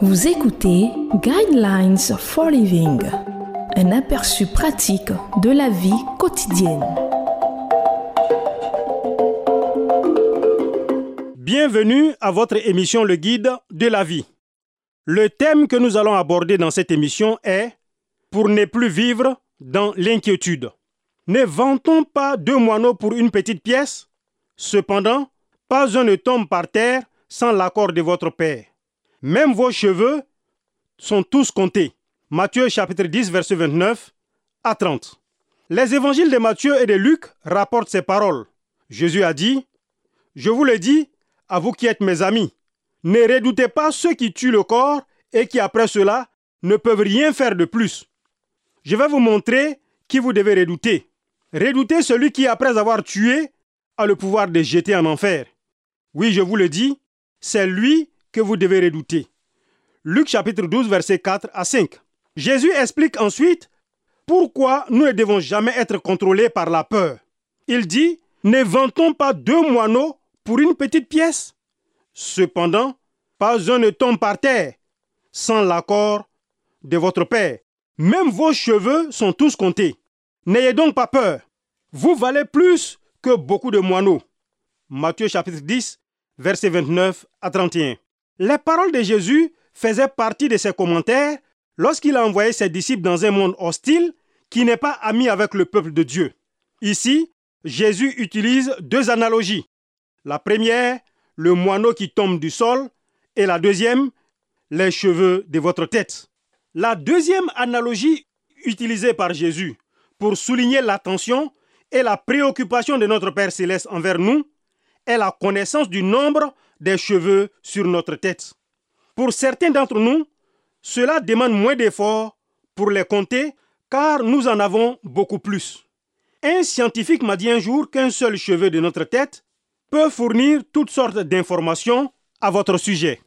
Vous écoutez Guidelines for Living, un aperçu pratique de la vie quotidienne. Bienvenue à votre émission Le Guide de la vie. Le thème que nous allons aborder dans cette émission est Pour ne plus vivre dans l'inquiétude. Ne vantons pas deux moineaux pour une petite pièce? Cependant, pas un ne tombe par terre sans l'accord de votre Père. Même vos cheveux sont tous comptés. Matthieu chapitre 10 verset 29 à 30. Les évangiles de Matthieu et de Luc rapportent ces paroles. Jésus a dit, Je vous le dis, à vous qui êtes mes amis, ne redoutez pas ceux qui tuent le corps et qui après cela ne peuvent rien faire de plus. Je vais vous montrer qui vous devez redouter. Redoutez celui qui, après avoir tué, a le pouvoir de jeter en enfer. Oui, je vous le dis, c'est lui que vous devez redouter. Luc chapitre 12, verset 4 à 5. Jésus explique ensuite pourquoi nous ne devons jamais être contrôlés par la peur. Il dit, ne vantons pas deux moineaux pour une petite pièce. Cependant, pas un ne tombe par terre sans l'accord de votre Père. Même vos cheveux sont tous comptés. N'ayez donc pas peur. Vous valez plus que beaucoup de moineaux. Matthieu chapitre 10, verset 29 à 31. Les paroles de Jésus faisaient partie de ses commentaires lorsqu'il a envoyé ses disciples dans un monde hostile qui n'est pas ami avec le peuple de Dieu. Ici, Jésus utilise deux analogies. La première, le moineau qui tombe du sol, et la deuxième, les cheveux de votre tête. La deuxième analogie utilisée par Jésus pour souligner l'attention et la préoccupation de notre Père céleste envers nous est la connaissance du nombre des cheveux sur notre tête. Pour certains d'entre nous, cela demande moins d'efforts pour les compter car nous en avons beaucoup plus. Un scientifique m'a dit un jour qu'un seul cheveu de notre tête peut fournir toutes sortes d'informations à votre sujet.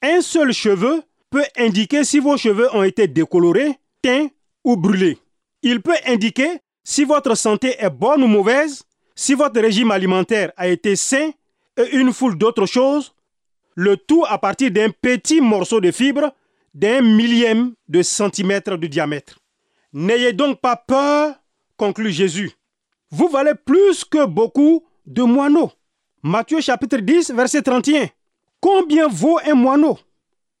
Un seul cheveu peut indiquer si vos cheveux ont été décolorés, teints ou brûlés. Il peut indiquer si votre santé est bonne ou mauvaise, si votre régime alimentaire a été sain et une foule d'autres choses, le tout à partir d'un petit morceau de fibre d'un millième de centimètre de diamètre. N'ayez donc pas peur, conclut Jésus. Vous valez plus que beaucoup de moineaux. Matthieu chapitre 10, verset 31. Combien vaut un moineau?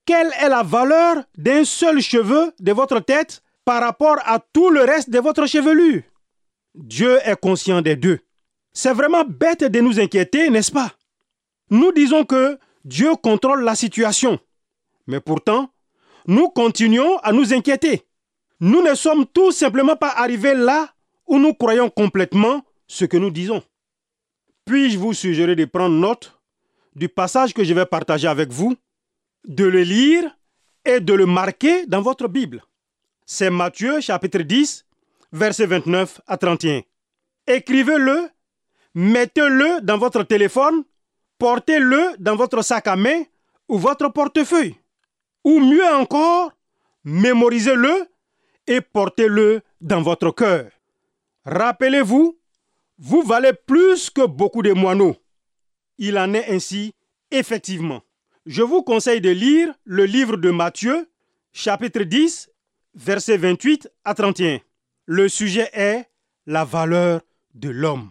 Quelle est la valeur d'un seul cheveu de votre tête par rapport à tout le reste de votre chevelure? Dieu est conscient des deux. C'est vraiment bête de nous inquiéter, n'est-ce pas? Nous disons que Dieu contrôle la situation. Mais pourtant, nous continuons à nous inquiéter. Nous ne sommes tout simplement pas arrivés là où nous croyons complètement ce que nous disons. Puis-je vous suggérer de prendre note du passage que je vais partager avec vous, de le lire et de le marquer dans votre Bible? C'est Matthieu chapitre 10, versets 29 à 31. Écrivez-le, mettez-le dans votre téléphone, portez-le dans votre sac à main ou votre portefeuille. Ou mieux encore, mémorisez-le et portez-le dans votre cœur. Rappelez-vous, vous valez plus que beaucoup de moineaux. Il en est ainsi effectivement. Je vous conseille de lire le livre de Matthieu, chapitre 10, versets 28 à 31. Le sujet est la valeur de l'homme.